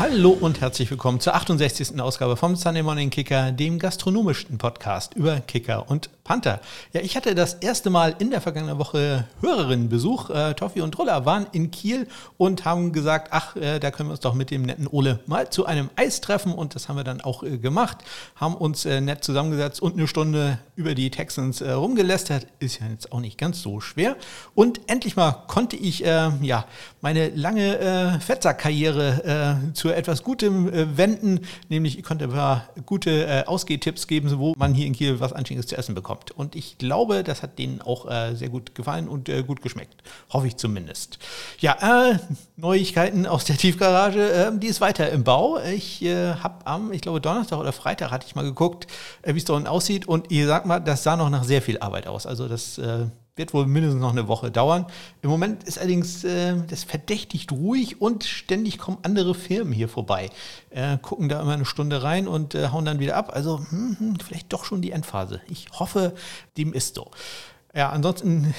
Hallo und herzlich willkommen zur 68. Ausgabe vom Sunday Morning Kicker, dem gastronomischen Podcast über Kicker und Panther. Ja, ich hatte das erste Mal in der vergangenen Woche Hörerinnenbesuch. Äh, Toffi und Roller waren in Kiel und haben gesagt, ach, äh, da können wir uns doch mit dem netten Ole mal zu einem Eis treffen. Und das haben wir dann auch äh, gemacht, haben uns äh, nett zusammengesetzt und eine Stunde über die Texans äh, rumgelästert. Ist ja jetzt auch nicht ganz so schwer. Und endlich mal konnte ich äh, ja meine lange äh, Fettsack-Karriere äh, zu etwas Gutem äh, wenden, nämlich ich konnte ein paar gute äh, Ausgehtipps geben, wo man hier in Kiel was Anständiges zu essen bekommt. Und ich glaube, das hat denen auch äh, sehr gut gefallen und äh, gut geschmeckt. Hoffe ich zumindest. Ja, äh, Neuigkeiten aus der Tiefgarage, äh, die ist weiter im Bau. Ich äh, habe am, ich glaube Donnerstag oder Freitag hatte ich mal geguckt, äh, wie es dort aussieht und ihr sagt mal, das sah noch nach sehr viel Arbeit aus. Also das äh, wird wohl mindestens noch eine Woche dauern. Im Moment ist allerdings äh, das verdächtig ruhig und ständig kommen andere Firmen hier vorbei. Äh, gucken da immer eine Stunde rein und äh, hauen dann wieder ab. Also hm, hm, vielleicht doch schon die Endphase. Ich hoffe, dem ist so. Ja, ansonsten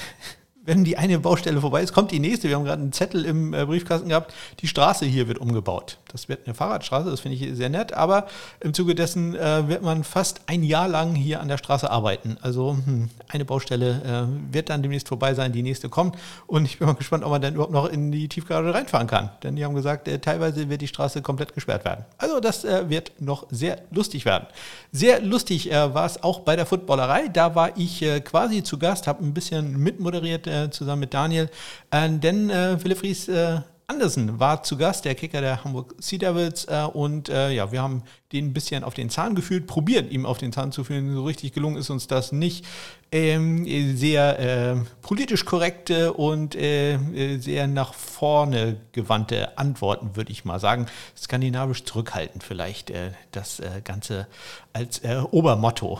wenn die eine Baustelle vorbei ist, kommt die nächste. Wir haben gerade einen Zettel im äh, Briefkasten gehabt, die Straße hier wird umgebaut. Das wird eine Fahrradstraße, das finde ich sehr nett, aber im Zuge dessen äh, wird man fast ein Jahr lang hier an der Straße arbeiten. Also hm, eine Baustelle äh, wird dann demnächst vorbei sein, die nächste kommt und ich bin mal gespannt, ob man dann überhaupt noch in die Tiefgarage reinfahren kann. Denn die haben gesagt, äh, teilweise wird die Straße komplett gesperrt werden. Also das äh, wird noch sehr lustig werden. Sehr lustig äh, war es auch bei der Footballerei. Da war ich quasi zu Gast, habe ein bisschen mitmoderiert äh, zusammen mit Daniel. Äh, denn äh, Philipp Fries äh, Andersen war zu Gast, der Kicker der Hamburg Sea Devils. Äh, und ja, wir haben den ein bisschen auf den Zahn gefühlt, probiert ihm auf den Zahn zu fühlen. So richtig gelungen ist uns das nicht. Ähm, sehr politisch korrekte und sehr nach vorne gewandte Antworten, würde ich mal sagen. Skandinavisch zurückhaltend vielleicht das Ganze als Obermotto.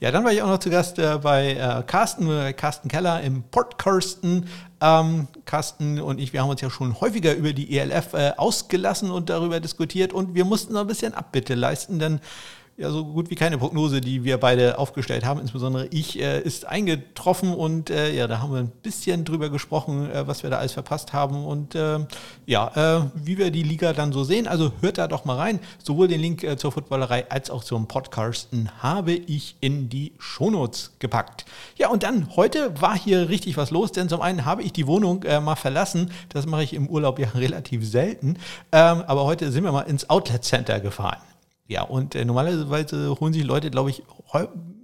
Ja, dann war ich auch noch zu Gast äh, bei äh, Carsten, bei Carsten Keller im Port Carsten. Ähm, Carsten und ich, wir haben uns ja schon häufiger über die ELF äh, ausgelassen und darüber diskutiert und wir mussten noch ein bisschen Abbitte leisten, denn ja so gut wie keine Prognose, die wir beide aufgestellt haben, insbesondere ich, äh, ist eingetroffen und äh, ja, da haben wir ein bisschen drüber gesprochen, äh, was wir da alles verpasst haben und äh, ja, äh, wie wir die Liga dann so sehen. Also hört da doch mal rein. Sowohl den Link äh, zur Footballerei als auch zum Podcasten habe ich in die Shownotes gepackt. Ja, und dann heute war hier richtig was los, denn zum einen habe ich die Wohnung mal verlassen. Das mache ich im Urlaub ja relativ selten. Ähm, aber heute sind wir mal ins Outlet Center gefahren. Ja, und äh, normalerweise holen sich Leute, glaube ich,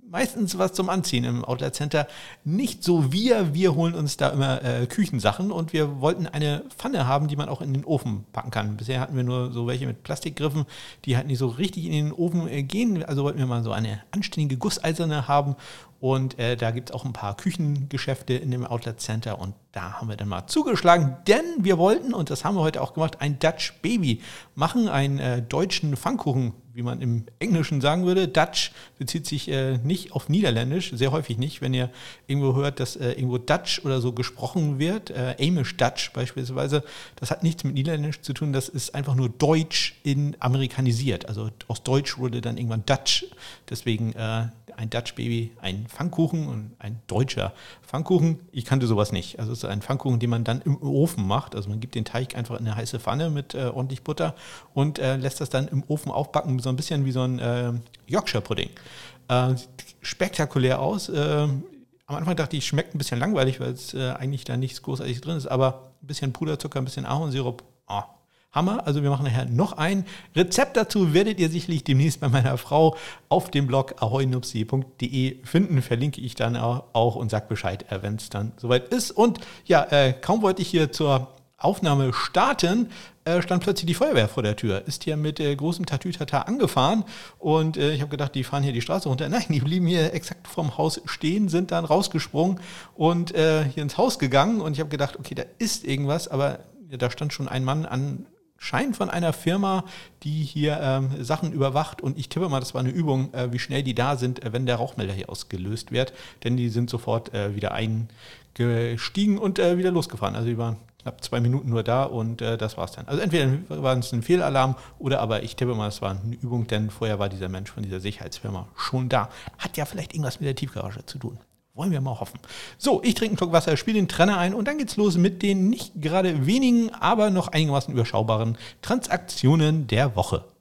meistens was zum Anziehen im Outlet Center. Nicht so wir, wir holen uns da immer äh, Küchensachen und wir wollten eine Pfanne haben, die man auch in den Ofen packen kann. Bisher hatten wir nur so welche mit Plastikgriffen, die halt nicht so richtig in den Ofen äh, gehen. Also wollten wir mal so eine anständige Gusseiserne haben und äh, da gibt es auch ein paar Küchengeschäfte in dem Outlet Center und da haben wir dann mal zugeschlagen, denn wir wollten, und das haben wir heute auch gemacht, ein Dutch Baby machen, einen äh, deutschen Pfannkuchen, wie man im Englischen sagen würde. Dutch bezieht sich äh, nicht auf Niederländisch, sehr häufig nicht. Wenn ihr irgendwo hört, dass äh, irgendwo Dutch oder so gesprochen wird, äh, Amish Dutch beispielsweise, das hat nichts mit Niederländisch zu tun, das ist einfach nur Deutsch in amerikanisiert. Also aus Deutsch wurde dann irgendwann Dutch, deswegen äh, ein Dutch Baby, ein Pfannkuchen und ein deutscher Pfannkuchen. Ich kannte sowas nicht. Also es ist ein Pfannkuchen, den man dann im Ofen macht. Also man gibt den Teig einfach in eine heiße Pfanne mit äh, ordentlich Butter und äh, lässt das dann im Ofen aufbacken, so ein bisschen wie so ein äh, Yorkshire Pudding. Äh, sieht spektakulär aus. Äh, am Anfang dachte ich, schmeckt ein bisschen langweilig, weil es äh, eigentlich da nichts großartig drin ist, aber ein bisschen Puderzucker, ein bisschen Ahornsirup, oh, Hammer. Also wir machen nachher noch ein Rezept dazu, werdet ihr sicherlich demnächst bei meiner Frau auf dem Blog ahoinupsi.de finden. Verlinke ich dann auch und sag Bescheid, äh, wenn es dann soweit ist. Und ja, äh, kaum wollte ich hier zur Aufnahme starten, äh, stand plötzlich die Feuerwehr vor der Tür. Ist hier mit äh, großem Tatütata angefahren und äh, ich habe gedacht, die fahren hier die Straße runter. Nein, die blieben hier exakt vorm Haus stehen, sind dann rausgesprungen und äh, hier ins Haus gegangen und ich habe gedacht, okay, da ist irgendwas, aber da stand schon ein Mann an Schein von einer Firma, die hier ähm, Sachen überwacht. Und ich tippe mal, das war eine Übung, äh, wie schnell die da sind, äh, wenn der Rauchmelder hier ausgelöst wird. Denn die sind sofort äh, wieder eingestiegen und äh, wieder losgefahren. Also die waren knapp zwei Minuten nur da und äh, das war's dann. Also entweder war es ein Fehlalarm oder aber ich tippe mal, es war eine Übung, denn vorher war dieser Mensch von dieser Sicherheitsfirma schon da. Hat ja vielleicht irgendwas mit der Tiefgarage zu tun. Wollen wir mal hoffen. So, ich trinke einen Schluck Wasser, spiele den Trenner ein und dann geht's los mit den nicht gerade wenigen, aber noch einigermaßen überschaubaren Transaktionen der Woche.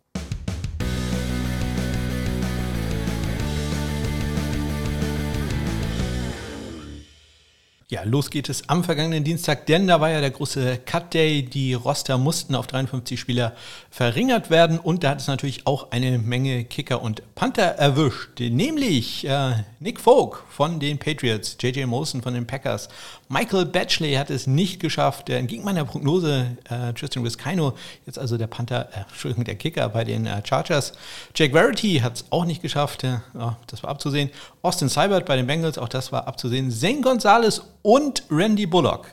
Ja, los geht es am vergangenen Dienstag, denn da war ja der große Cut Day. Die Roster mussten auf 53 Spieler verringert werden und da hat es natürlich auch eine Menge Kicker und Panther erwischt. Nämlich äh, Nick Folk von den Patriots, JJ Molson von den Packers, Michael Batchley hat es nicht geschafft. Entgegen meiner Prognose, äh, Tristan Viscaino, jetzt also der Panther, äh, Entschuldigung, der Kicker bei den äh, Chargers. Jake Verity hat es auch nicht geschafft. Äh, das war abzusehen. Austin Seibert bei den Bengals, auch das war abzusehen. Zane Gonzalez und Randy Bullock.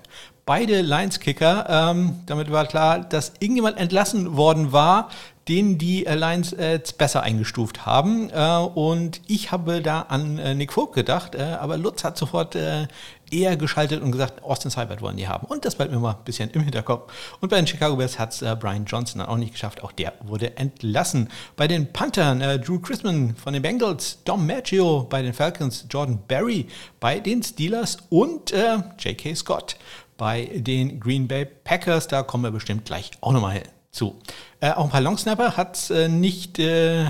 Beide Lions-Kicker. Ähm, damit war klar, dass irgendjemand entlassen worden war, den die Lions äh, besser eingestuft haben. Äh, und ich habe da an äh, Nick Vogt gedacht, äh, aber Lutz hat sofort äh, eher geschaltet und gesagt, Austin Seibert wollen die haben. Und das bleibt mir mal ein bisschen im Hinterkopf. Und bei den Chicago Bears hat es äh, Brian Johnson dann auch nicht geschafft. Auch der wurde entlassen. Bei den Panthern äh, Drew Chrisman von den Bengals, Dom Maggio bei den Falcons, Jordan Berry bei den Steelers und äh, J.K. Scott bei den Green Bay Packers. Da kommen wir bestimmt gleich auch nochmal zu. Äh, auch ein paar Longsnapper hat äh, nicht äh,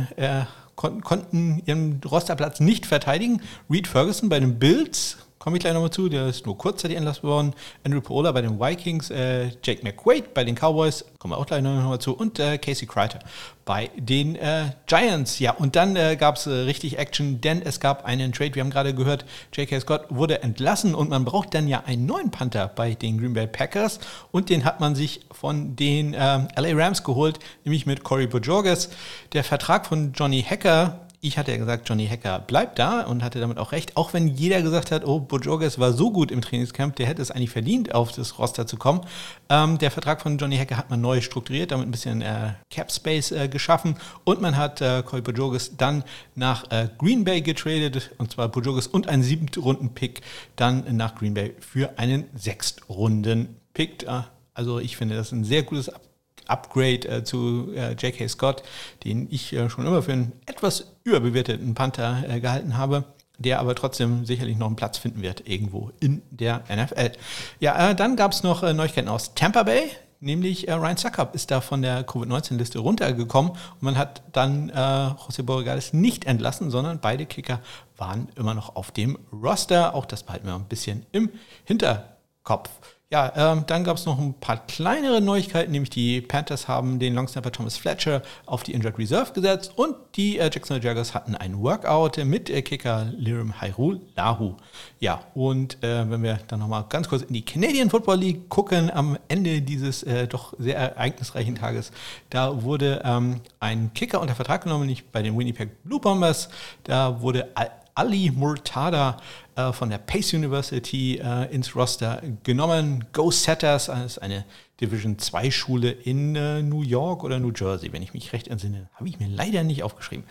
kon konnten ihren Rosterplatz nicht verteidigen. Reed Ferguson bei den Bills komme ich gleich nochmal zu, der ist nur kurzzeitig entlassen worden. Andrew Paola bei den Vikings, äh, Jake McQuaid bei den Cowboys, kommen wir auch gleich nochmal zu, und äh, Casey Kreiter bei den äh, Giants. Ja, und dann äh, gab es äh, richtig Action, denn es gab einen Trade, wir haben gerade gehört, J.K. Scott wurde entlassen und man braucht dann ja einen neuen Panther bei den Green Bay Packers und den hat man sich von den ähm, LA Rams geholt, nämlich mit Corey Bojorges. Der Vertrag von Johnny Hacker ich hatte ja gesagt, Johnny Hacker bleibt da und hatte damit auch recht, auch wenn jeder gesagt hat, oh, Bojogas war so gut im Trainingscamp, der hätte es eigentlich verdient, auf das Roster zu kommen. Ähm, der Vertrag von Johnny Hacker hat man neu strukturiert, damit ein bisschen äh, Cap Space äh, geschaffen und man hat äh, Corey Bojogas dann nach äh, Green Bay getradet, und zwar Bojogas und einen siebten Runden-Pick dann nach Green Bay für einen Sechstrunden-Pick. Äh, also ich finde, das ein sehr gutes Ab Upgrade äh, zu äh, J.K. Scott, den ich äh, schon immer für einen etwas überbewerteten Panther äh, gehalten habe, der aber trotzdem sicherlich noch einen Platz finden wird irgendwo in der NFL. Ja, äh, dann gab es noch äh, Neuigkeiten aus Tampa Bay. Nämlich Ryan Suckup ist da von der Covid-19-Liste runtergekommen und man hat dann José Borregales nicht entlassen, sondern beide Kicker waren immer noch auf dem Roster. Auch das behalten wir ein bisschen im Hinterkopf. Ja, ähm, dann gab es noch ein paar kleinere Neuigkeiten, nämlich die Panthers haben den Longsnapper Thomas Fletcher auf die Injured Reserve gesetzt und die äh, Jacksonville Jaguars hatten ein Workout mit äh, Kicker Lirim Hairul Lahu. Ja, und äh, wenn wir dann nochmal ganz kurz in die Canadian Football League gucken, am Ende dieses äh, doch sehr ereignisreichen Tages, da wurde ähm, ein Kicker unter Vertrag genommen, nicht bei den Winnipeg Blue Bombers, da wurde Ali Murtada äh, von der Pace University äh, ins Roster genommen. Go Setters, ist eine Division 2 Schule in äh, New York oder New Jersey, wenn ich mich recht entsinne. Habe ich mir leider nicht aufgeschrieben.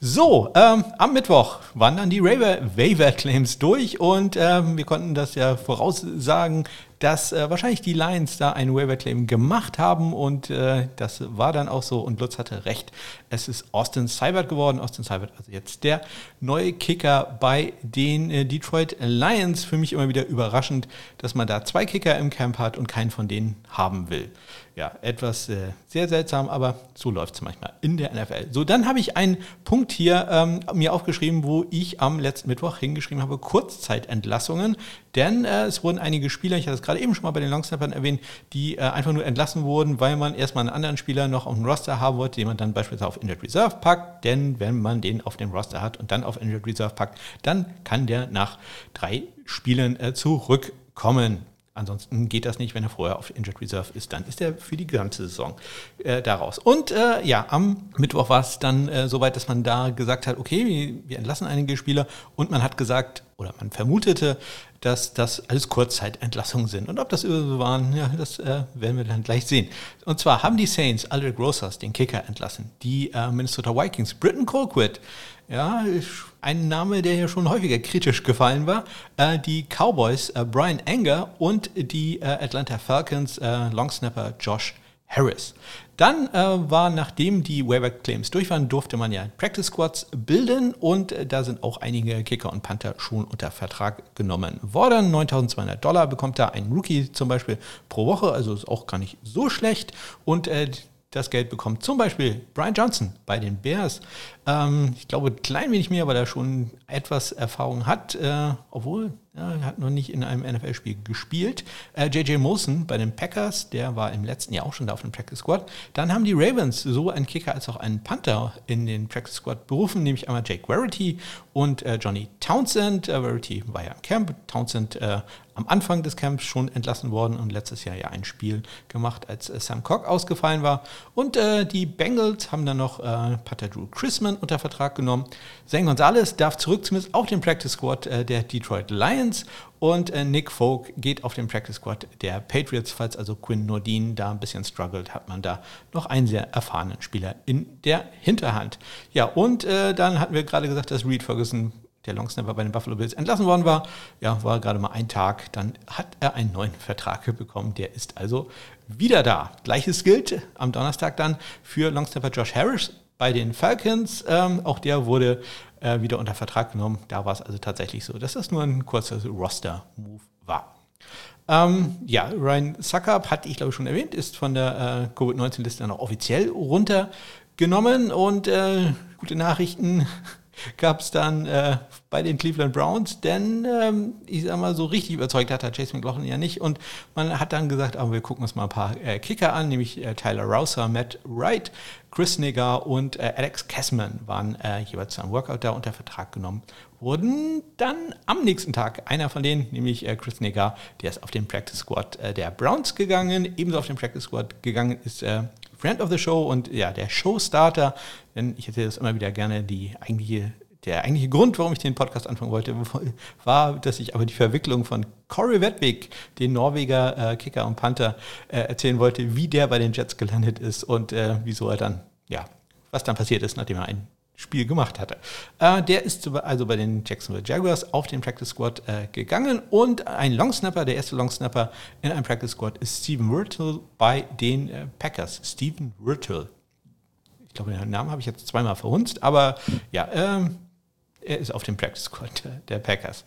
So, ähm, am Mittwoch waren dann die Waiver Claims durch und ähm, wir konnten das ja voraussagen, dass äh, wahrscheinlich die Lions da einen Waiver Claim gemacht haben und äh, das war dann auch so und Lutz hatte recht. Es ist Austin Seibert geworden. Austin Seibert also jetzt der neue Kicker bei den äh, Detroit Lions. Für mich immer wieder überraschend, dass man da zwei Kicker im Camp hat und keinen von denen haben will ja, etwas äh, sehr seltsam, aber so läuft es manchmal in der NFL. So, dann habe ich einen Punkt hier ähm, mir aufgeschrieben, wo ich am letzten Mittwoch hingeschrieben habe, Kurzzeitentlassungen. Denn äh, es wurden einige Spieler, ich hatte es gerade eben schon mal bei den Longsnappern erwähnt, die äh, einfach nur entlassen wurden, weil man erstmal einen anderen Spieler noch auf dem Roster haben wollte, den man dann beispielsweise auf Injured Reserve packt. Denn wenn man den auf dem Roster hat und dann auf Injured Reserve packt, dann kann der nach drei Spielen äh, zurückkommen. Ansonsten geht das nicht, wenn er vorher auf Injured Reserve ist, dann ist er für die gesamte Saison äh, daraus. Und äh, ja, am Mittwoch war es dann äh, soweit, dass man da gesagt hat, okay, wir, wir, entlassen einige Spieler und man hat gesagt, oder man vermutete, dass das alles Kurzzeitentlassungen sind. Und ob das so waren, ja, das äh, werden wir dann gleich sehen. Und zwar haben die Saints Aldrich Rosas, den Kicker, entlassen. Die äh, Minnesota Vikings, Britton Colquitt, ja, ein Name, der hier schon häufiger kritisch gefallen war. Äh, die Cowboys, äh, Brian Anger und die äh, Atlanta Falcons, Longsnapper Josh Harris. Dann äh, war, nachdem die Waiver-Claims durch waren, durfte man ja Practice Squads bilden und äh, da sind auch einige Kicker und Panther schon unter Vertrag genommen worden. 9200 Dollar bekommt da ein Rookie zum Beispiel pro Woche, also ist auch gar nicht so schlecht. Und äh, das Geld bekommt zum Beispiel Brian Johnson bei den Bears. Ähm, ich glaube, ein klein wenig mehr, weil er schon etwas Erfahrung hat, äh, obwohl ja, er hat noch nicht in einem NFL-Spiel gespielt. Äh, JJ Molson bei den Packers, der war im letzten Jahr auch schon da auf dem Practice Squad. Dann haben die Ravens so einen Kicker als auch einen Panther in den Practice Squad berufen, nämlich einmal Jake Verity und äh, Johnny Townsend. Äh, Verity war ja im Camp, Townsend äh, am Anfang des Camps schon entlassen worden und letztes Jahr ja ein Spiel gemacht, als äh, Sam Cock ausgefallen war. Und äh, die Bengals haben dann noch Pater Drew Chrisman unter Vertrag genommen. Zane Gonzalez darf zurück zumindest auf den Practice Squad äh, der Detroit Lions und äh, Nick Folk geht auf den Practice Squad der Patriots. Falls also Quinn Nordin da ein bisschen struggelt, hat man da noch einen sehr erfahrenen Spieler in der Hinterhand. Ja, und äh, dann hatten wir gerade gesagt, dass Reed Ferguson der Longsnapper bei den Buffalo Bills entlassen worden war. Ja, war gerade mal ein Tag. Dann hat er einen neuen Vertrag bekommen. Der ist also wieder da. Gleiches gilt am Donnerstag dann für Longsnapper Josh Harris bei den Falcons. Ähm, auch der wurde äh, wieder unter Vertrag genommen. Da war es also tatsächlich so, dass das nur ein kurzer Roster-Move war. Ähm, ja, Ryan Suckup, hatte ich glaube schon erwähnt, ist von der äh, Covid-19-Liste dann auch offiziell runtergenommen und äh, gute Nachrichten gab es dann äh, bei den Cleveland Browns, denn ähm, ich sag mal, so richtig überzeugt hat er Chase McLaughlin ja nicht. Und man hat dann gesagt, aber wir gucken uns mal ein paar äh, Kicker an, nämlich äh, Tyler Rouser, Matt Wright, Chris Nigger und äh, Alex Kessman waren äh, jeweils zu einem Workout da unter Vertrag genommen. Wurden dann am nächsten Tag einer von denen, nämlich äh, Chris Nigger, der ist auf den Practice Squad der Browns gegangen, ebenso auf den Practice Squad gegangen ist Friend of the Show und ja, der Showstarter, denn ich erzähle das immer wieder gerne, die eigentliche, der eigentliche Grund, warum ich den Podcast anfangen wollte, war, dass ich aber die Verwicklung von Corey Wedwig, den Norweger äh, Kicker und Panther, äh, erzählen wollte, wie der bei den Jets gelandet ist und äh, wieso er dann, ja, was dann passiert ist, nachdem er ein Spiel gemacht hatte. Äh, der ist also bei den Jacksonville Jaguars auf den Practice Squad äh, gegangen und ein Longsnapper, der erste Longsnapper in einem Practice Squad ist Steven Wirtle bei den äh, Packers. Steven Wirtle. Ich glaube, den Namen habe ich jetzt zweimal verhunzt, aber ja, ähm, er ist auf dem Practice Squad der Packers.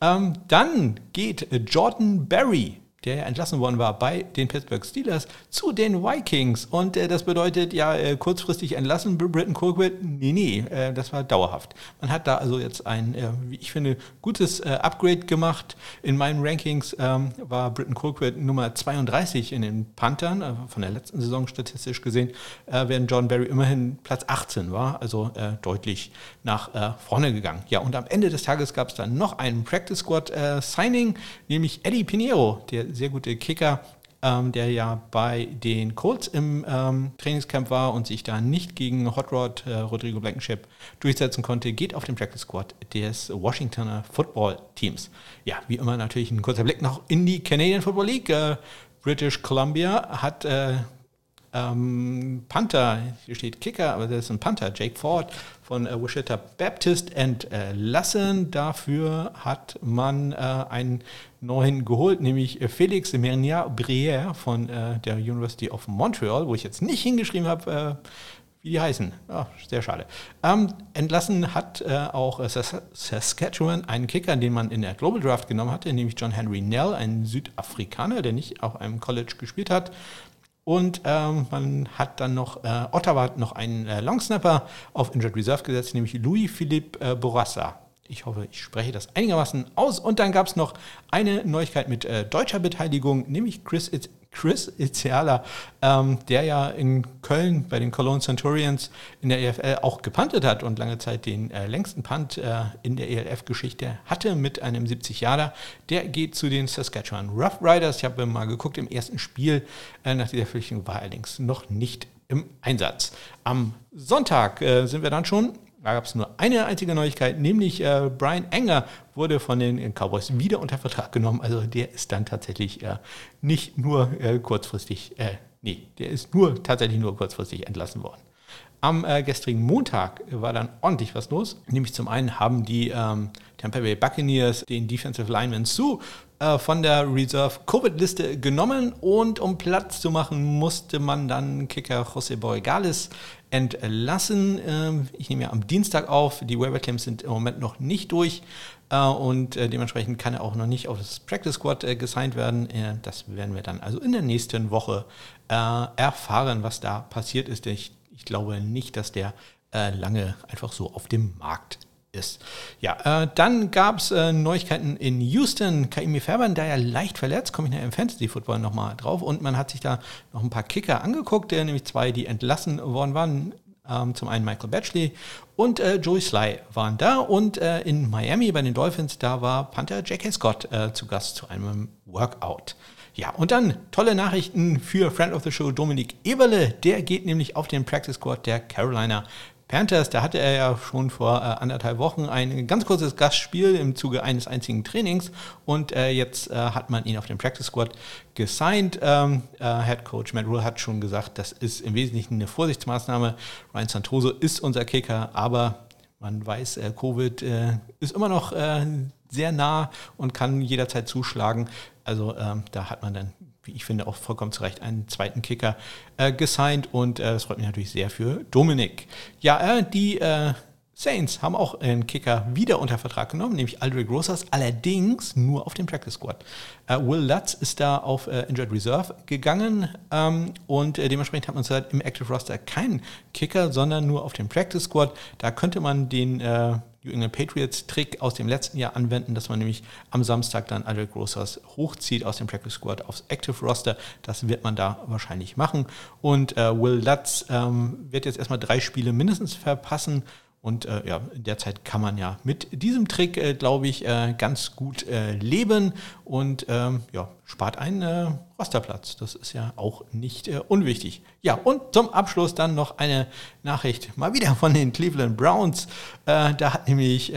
Ähm, dann geht Jordan Berry der ja entlassen worden war bei den Pittsburgh Steelers, zu den Vikings. Und äh, das bedeutet ja äh, kurzfristig entlassen, Britton Colquitt? Nee, nee, äh, das war dauerhaft. Man hat da also jetzt ein, äh, wie ich finde, gutes äh, Upgrade gemacht. In meinen Rankings ähm, war Britton Colquitt Nummer 32 in den Panthern, äh, von der letzten Saison statistisch gesehen, während John Barry immerhin Platz 18 war, also deutlich nach vorne gegangen. Ja, und am Ende des Tages gab es dann noch einen Practice Squad Signing, nämlich Eddie Pinheiro, der sehr gute Kicker, ähm, der ja bei den Colts im ähm, Trainingscamp war und sich da nicht gegen Hot Rod äh, Rodrigo Blankenship durchsetzen konnte, geht auf den Practice Squad des Washingtoner Football Teams. Ja, wie immer natürlich ein kurzer Blick noch in die Canadian Football League. Äh, British Columbia hat äh, ähm, Panther, hier steht Kicker, aber das ist ein Panther, Jake Ford von äh, Wichita Baptist entlassen. Dafür hat man äh, einen neuen geholt, nämlich äh, Felix Mernier Brière von äh, der University of Montreal, wo ich jetzt nicht hingeschrieben habe, äh, wie die heißen. Oh, sehr schade. Ähm, entlassen hat äh, auch Saskatchewan einen Kicker, den man in der Global Draft genommen hatte, nämlich John Henry Nell, ein Südafrikaner, der nicht auf einem College gespielt hat. Und ähm, man hat dann noch, äh, Ottawa hat noch einen äh, Longsnapper auf Injured Reserve gesetzt, nämlich Louis-Philippe äh, Borassa. Ich hoffe, ich spreche das einigermaßen aus. Und dann gab es noch eine Neuigkeit mit äh, deutscher Beteiligung, nämlich Chris Chris Itziala, ähm, der ja in Köln bei den Cologne Centurions in der EFL auch gepantet hat und lange Zeit den äh, längsten Punt äh, in der ELF-Geschichte hatte mit einem 70-Jahrer. Der geht zu den Saskatchewan Rough Riders. Ich habe mal geguckt, im ersten Spiel äh, nach dieser Verpflichtung war er allerdings noch nicht im Einsatz. Am Sonntag äh, sind wir dann schon da gab es nur eine einzige Neuigkeit, nämlich äh, Brian Enger wurde von den Cowboys wieder unter Vertrag genommen. Also der ist dann tatsächlich äh, nicht nur äh, kurzfristig, äh, nee, der ist nur tatsächlich nur kurzfristig entlassen worden. Am äh, gestrigen Montag war dann ordentlich was los. Nämlich zum einen haben die ähm, Tampa Bay Buccaneers den Defensive Lineman Sue äh, von der Reserve-Covid-Liste genommen und um Platz zu machen, musste man dann Kicker José Borregales entlassen. Ähm, ich nehme ja am Dienstag auf. Die Waiver Claims sind im Moment noch nicht durch. Äh, und äh, dementsprechend kann er auch noch nicht auf das Practice Squad äh, gesigned werden. das werden wir dann also in der nächsten Woche erfahren, was da passiert ist. Ich glaube nicht, dass der lange einfach so auf dem Markt ist. Ja, äh, dann gab es äh, Neuigkeiten in Houston. Kaimi Fairbairn, da ja leicht verletzt, komme ich nachher im Fantasy Football nochmal drauf. Und man hat sich da noch ein paar Kicker angeguckt, der nämlich zwei, die entlassen worden waren. Ähm, zum einen Michael Batchley und äh, Joey Sly waren da. Und äh, in Miami bei den Dolphins, da war Panther J.K. Scott äh, zu Gast zu einem Workout. Ja, und dann tolle Nachrichten für Friend of the Show Dominik Eberle. Der geht nämlich auf den Practice Squad der Carolina Panthers, da hatte er ja schon vor äh, anderthalb Wochen ein ganz kurzes Gastspiel im Zuge eines einzigen Trainings und äh, jetzt äh, hat man ihn auf den Practice Squad gesigned. Ähm, äh, Head Coach Matt Rule hat schon gesagt, das ist im Wesentlichen eine Vorsichtsmaßnahme. Ryan Santoso ist unser Kicker, aber man weiß, äh, Covid äh, ist immer noch sehr nah und kann jederzeit zuschlagen. Also ähm, da hat man dann ich finde, auch vollkommen zu Recht einen zweiten Kicker äh, gesigned und äh, das freut mich natürlich sehr für Dominik. Ja, äh, die äh, Saints haben auch einen Kicker wieder unter Vertrag genommen, nämlich Aldrich Rosas, allerdings nur auf dem Practice Squad. Uh, Will Lutz ist da auf uh, Injured Reserve gegangen ähm, und dementsprechend hat man zurzeit im Active Roster keinen Kicker, sondern nur auf dem Practice Squad. Da könnte man den New England Patriots Trick aus dem letzten Jahr anwenden, dass man nämlich am Samstag dann Aldrich Rosas hochzieht aus dem Practice Squad aufs Active Roster. Das wird man da wahrscheinlich machen. Und Will Lutz ähm, wird jetzt erstmal drei Spiele mindestens verpassen und äh, ja, derzeit kann man ja mit diesem Trick, äh, glaube ich, äh, ganz gut äh, leben und ähm, ja, spart einen äh, Rosterplatz. Das ist ja auch nicht äh, unwichtig. Ja, und zum Abschluss dann noch eine Nachricht mal wieder von den Cleveland Browns. da hat nämlich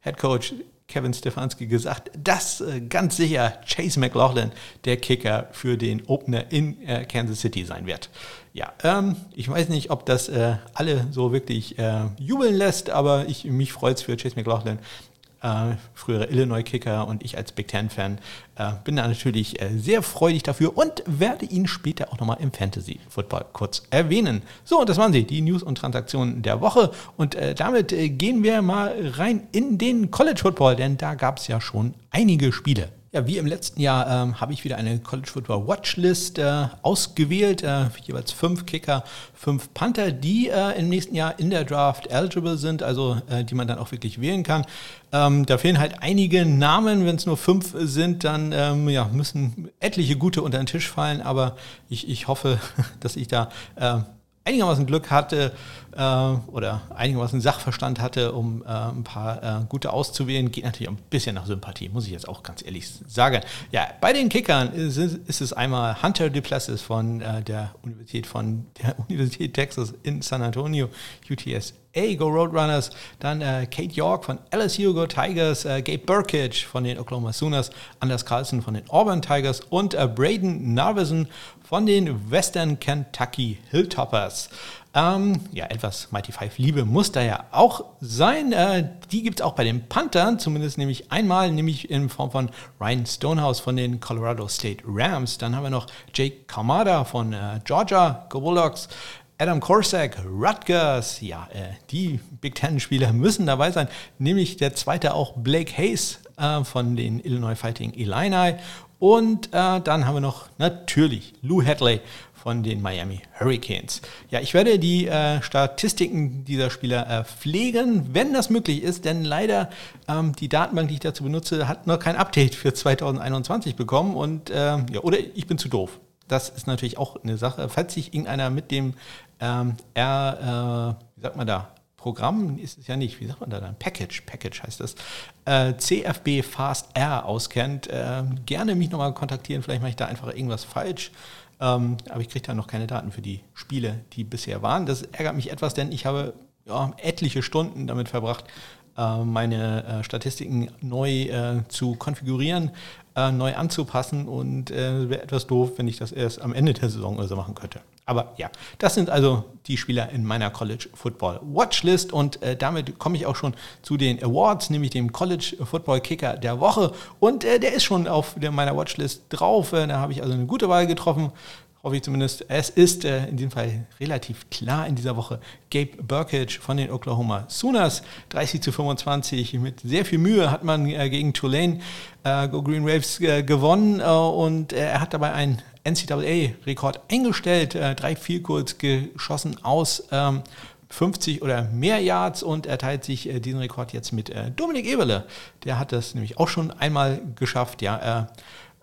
Head Coach Kevin Stefanski gesagt, dass äh, ganz sicher Chase McLaughlin der Kicker für den Opener in äh, Kansas City sein wird. Ja, ähm, ich weiß nicht, ob das äh, alle so wirklich äh, jubeln lässt, aber ich, mich freut es für Chase McLaughlin, äh, frühere Illinois-Kicker und ich als Big Ten-Fan äh, bin da natürlich äh, sehr freudig dafür und werde ihn später auch nochmal im Fantasy-Football kurz erwähnen. So, und das waren sie, die News und Transaktionen der Woche. Und äh, damit äh, gehen wir mal rein in den College-Football, denn da gab es ja schon einige Spiele. Ja, wie im letzten Jahr ähm, habe ich wieder eine College Football Watchlist äh, ausgewählt. Äh, jeweils fünf Kicker, fünf Panther, die äh, im nächsten Jahr in der Draft eligible sind, also äh, die man dann auch wirklich wählen kann. Ähm, da fehlen halt einige Namen. Wenn es nur fünf sind, dann ähm, ja, müssen etliche gute unter den Tisch fallen. Aber ich, ich hoffe, dass ich da äh, einigermaßen Glück hatte oder einigermaßen Sachverstand hatte, um äh, ein paar äh, gute auszuwählen, geht natürlich ein bisschen nach Sympathie, muss ich jetzt auch ganz ehrlich sagen. Ja, bei den Kickern ist, ist es einmal Hunter Duplessis von äh, der Universität von der Universität Texas in San Antonio, UTS A, Go Roadrunners, dann äh, Kate York von LSU Go Tigers, äh, Gabe Burkage von den Oklahoma Sooners, Anders Carlson von den Auburn Tigers und äh, Braden Narvison von den Western Kentucky Hilltoppers. Ähm, ja, etwas Mighty Five Liebe muss da ja auch sein. Äh, die gibt es auch bei den Panthern, zumindest nämlich einmal, nämlich in Form von Ryan Stonehouse von den Colorado State Rams. Dann haben wir noch Jake Kamada von äh, Georgia, Go Bulldogs. Adam Korsak, Rutgers, ja, äh, die Big Ten-Spieler müssen dabei sein, nämlich der zweite auch Blake Hayes äh, von den Illinois Fighting Illini und äh, dann haben wir noch natürlich Lou Hadley von den Miami Hurricanes. Ja, ich werde die äh, Statistiken dieser Spieler äh, pflegen, wenn das möglich ist, denn leider ähm, die Datenbank, die ich dazu benutze, hat noch kein Update für 2021 bekommen und äh, ja, oder ich bin zu doof. Das ist natürlich auch eine Sache. Falls sich irgendeiner mit dem ähm, R, äh, wie sagt man da, Programm ist es ja nicht, wie sagt man da dann? Package, Package heißt das. Äh, CFB Fast R auskennt, äh, gerne mich nochmal kontaktieren. Vielleicht mache ich da einfach irgendwas falsch. Ähm, aber ich kriege da noch keine Daten für die Spiele, die bisher waren. Das ärgert mich etwas, denn ich habe ja, etliche Stunden damit verbracht, äh, meine äh, Statistiken neu äh, zu konfigurieren, neu anzupassen und wäre etwas doof, wenn ich das erst am Ende der Saison oder so machen könnte. Aber ja, das sind also die Spieler in meiner College Football Watchlist und äh, damit komme ich auch schon zu den Awards, nämlich dem College Football Kicker der Woche und äh, der ist schon auf der, meiner Watchlist drauf. Äh, da habe ich also eine gute Wahl getroffen. Hoffe ich zumindest. Es ist äh, in diesem Fall relativ klar in dieser Woche. Gabe Burkage von den Oklahoma Sooners. 30 zu 25. Mit sehr viel Mühe hat man äh, gegen Tulane äh, Go Green Waves gewonnen und er hat dabei einen NCAA-Rekord eingestellt, äh, drei Vielkurz geschossen aus ähm, 50 oder mehr Yards und er teilt sich äh, diesen Rekord jetzt mit äh, Dominik Eberle. Der hat das nämlich auch schon einmal geschafft. Ja,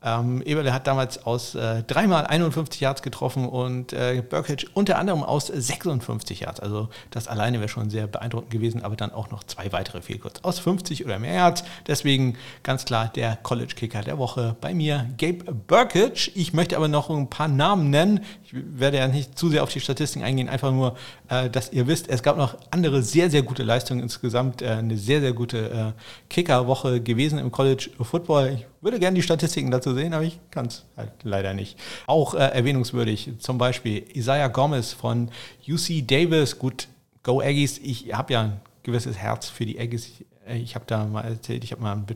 ähm, Eberle hat damals aus äh, dreimal 51 Yards getroffen und äh, Burkage unter anderem aus 56 Yards. Also das alleine wäre schon sehr beeindruckend gewesen, aber dann auch noch zwei weitere Fehlkurz aus 50 oder mehr Yards. Deswegen ganz klar der College Kicker der Woche bei mir, Gabe Burkage. Ich möchte aber noch ein paar Namen nennen. Ich werde ja nicht zu sehr auf die Statistiken eingehen, einfach nur, äh, dass ihr wisst, es gab noch andere sehr, sehr gute Leistungen insgesamt. Äh, eine sehr, sehr gute äh, Kicker-Woche gewesen im College Football. Ich würde gerne die Statistiken dazu sehen, aber ich kann es halt leider nicht. Auch äh, erwähnungswürdig zum Beispiel Isaiah Gomez von UC Davis. Gut, Go Aggies. Ich habe ja ein gewisses Herz für die Aggies. Ich habe da mal erzählt, ich habe mal ein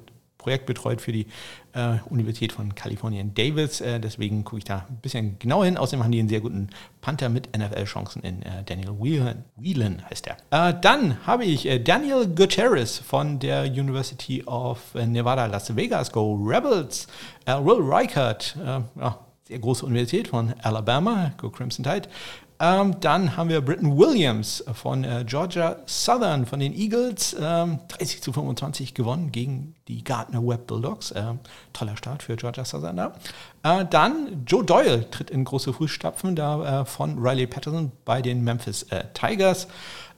Projekt betreut für die äh, Universität von Kalifornien Davis. Äh, deswegen gucke ich da ein bisschen genau hin. Außerdem haben die einen sehr guten Panther mit NFL-Chancen in äh, Daniel Whelan, Whelan heißt er. Äh, dann habe ich äh, Daniel Gutierrez von der University of Nevada, Las Vegas. Go Rebels. Äh, Will Reichert, ja, sehr große Universität von Alabama. Go Crimson Tide. Ähm, dann haben wir Britton Williams von äh, Georgia Southern von den Eagles. Ähm, 30 zu 25 gewonnen gegen die Gardner Web Bulldogs. Ähm, toller Start für Georgia Southern da. Äh, dann Joe Doyle tritt in große Fußstapfen da äh, von Riley Patterson bei den Memphis äh, Tigers.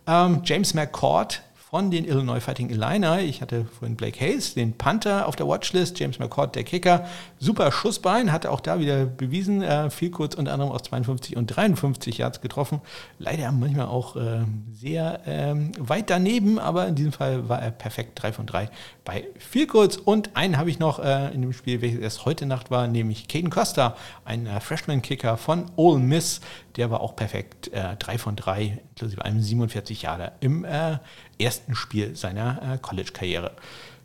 Ähm, James McCord von den Illinois Fighting Illini. Ich hatte vorhin Blake Hayes, den Panther auf der Watchlist, James McCord, der Kicker. Super Schussbein, hatte auch da wieder bewiesen, äh, viel kurz unter anderem aus 52 und 53 Yards getroffen. Leider manchmal auch äh, sehr ähm, weit daneben, aber in diesem Fall war er perfekt 3 von 3 bei viel kurz. Und einen habe ich noch äh, in dem Spiel, welches erst heute Nacht war, nämlich Caden Costa, ein äh, Freshman-Kicker von Ole Miss. Der war auch perfekt, äh, 3 von 3, inklusive einem 47 Jahre im äh, ersten Spiel seiner äh, College-Karriere.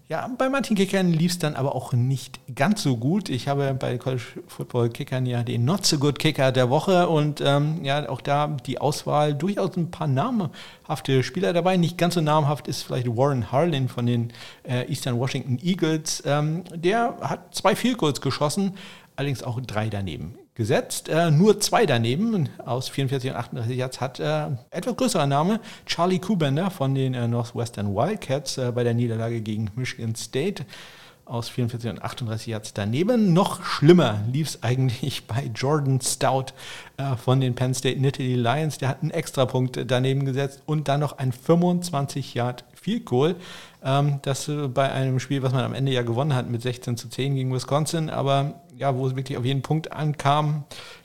Ja, bei manchen Kickern lief es dann aber auch nicht ganz so gut. Ich habe bei College Football Kickern ja den Not So Good Kicker der Woche und ähm, ja, auch da die Auswahl durchaus ein paar namhafte Spieler dabei. Nicht ganz so namhaft ist vielleicht Warren Harlan von den äh, Eastern Washington Eagles. Ähm, der hat zwei Field Goals geschossen, allerdings auch drei daneben gesetzt. Äh, nur zwei daneben aus 44 und 38 Yards hat äh, etwas größerer Name Charlie Kubender von den äh, Northwestern Wildcats äh, bei der Niederlage gegen Michigan State aus 44 und 38 Yards daneben. Noch schlimmer lief es eigentlich bei Jordan Stout äh, von den Penn State Nittany Lions. Der hat einen Extrapunkt daneben gesetzt und dann noch ein 25 Yard Field Goal. Ähm, das äh, bei einem Spiel, was man am Ende ja gewonnen hat mit 16 zu 10 gegen Wisconsin, aber ja, wo es wirklich auf jeden Punkt ankam,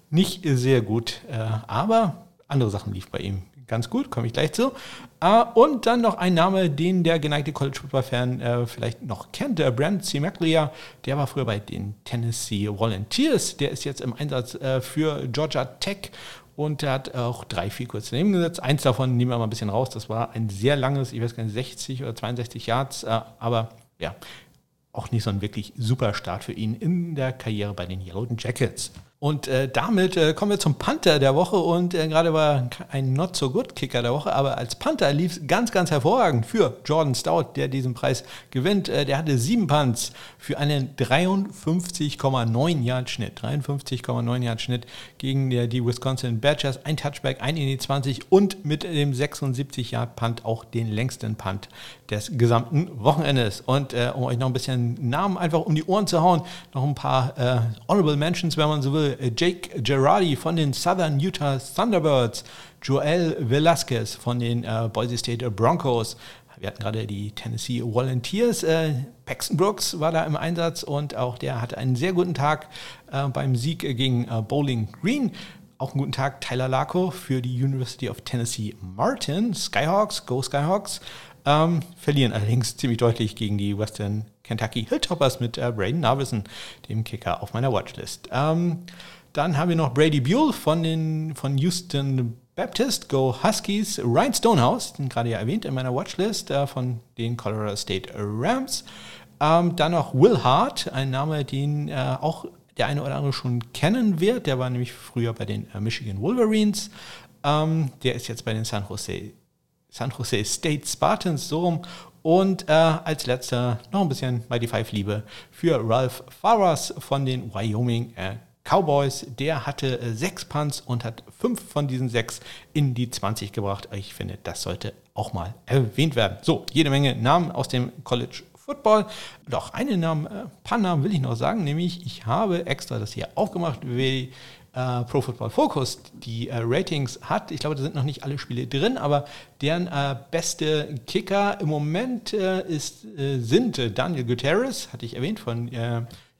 nicht sehr gut. Äh, aber andere Sachen lief bei ihm ganz gut, komme ich gleich zu. Äh, und dann noch ein Name, den der geneigte College Football Fan äh, vielleicht noch kennt, der Brand C. McLear. Der war früher bei den Tennessee Volunteers. Der ist jetzt im Einsatz äh, für Georgia Tech und der hat auch drei, vier kurze daneben gesetzt. Eins davon nehmen wir mal ein bisschen raus. Das war ein sehr langes, ich weiß gar nicht, 60 oder 62 Yards, äh, aber ja, auch nicht so ein wirklich super Start für ihn in der Karriere bei den Yellow Jackets. Und äh, damit äh, kommen wir zum Panther der Woche und äh, gerade war ein Not-so-good-Kicker der Woche, aber als Panther lief es ganz, ganz hervorragend für Jordan Stout, der diesen Preis gewinnt. Äh, der hatte sieben Punts für einen 53,9 Yard Schnitt. 53,9 Yard Schnitt gegen der, die Wisconsin Badgers. Ein Touchback, ein in die 20 und mit dem 76 Yard Punt auch den längsten Punt des gesamten Wochenendes. Und äh, um euch noch ein bisschen Namen einfach um die Ohren zu hauen, noch ein paar äh, Honorable Mentions, wenn man so will. Äh, Jake Girardi von den Southern Utah Thunderbirds, Joel Velasquez von den äh, Boise State Broncos. Wir hatten gerade die Tennessee Volunteers. Äh, Paxton Brooks war da im Einsatz und auch der hatte einen sehr guten Tag äh, beim Sieg gegen äh, Bowling Green. Auch einen guten Tag Tyler Larko für die University of Tennessee Martin. Skyhawks, Go Skyhawks. Ähm, verlieren allerdings ziemlich deutlich gegen die Western Kentucky Hilltoppers mit äh, Braden Narvison, dem Kicker auf meiner Watchlist. Ähm, dann haben wir noch Brady Buell von, den, von Houston Baptist, Go Huskies, Ryan Stonehouse, den gerade ja erwähnt in meiner Watchlist, äh, von den Colorado State Rams. Ähm, dann noch Will Hart, ein Name, den äh, auch der eine oder andere schon kennen wird. Der war nämlich früher bei den äh, Michigan Wolverines. Ähm, der ist jetzt bei den San Jose, San Jose State Spartans so rum. Und äh, als letzter noch ein bisschen Mighty Five Liebe für Ralph Farras von den Wyoming äh, Cowboys, der hatte äh, sechs Punts und hat fünf von diesen sechs in die 20 gebracht. Ich finde, das sollte auch mal erwähnt werden. So, jede Menge Namen aus dem College Football. Doch einen Namen, äh, paar Namen will ich noch sagen, nämlich ich habe extra das hier aufgemacht, wie äh, Pro Football Focus die äh, Ratings hat. Ich glaube, da sind noch nicht alle Spiele drin, aber deren äh, beste Kicker im Moment äh, ist, äh, sind Daniel Gutierrez, hatte ich erwähnt, von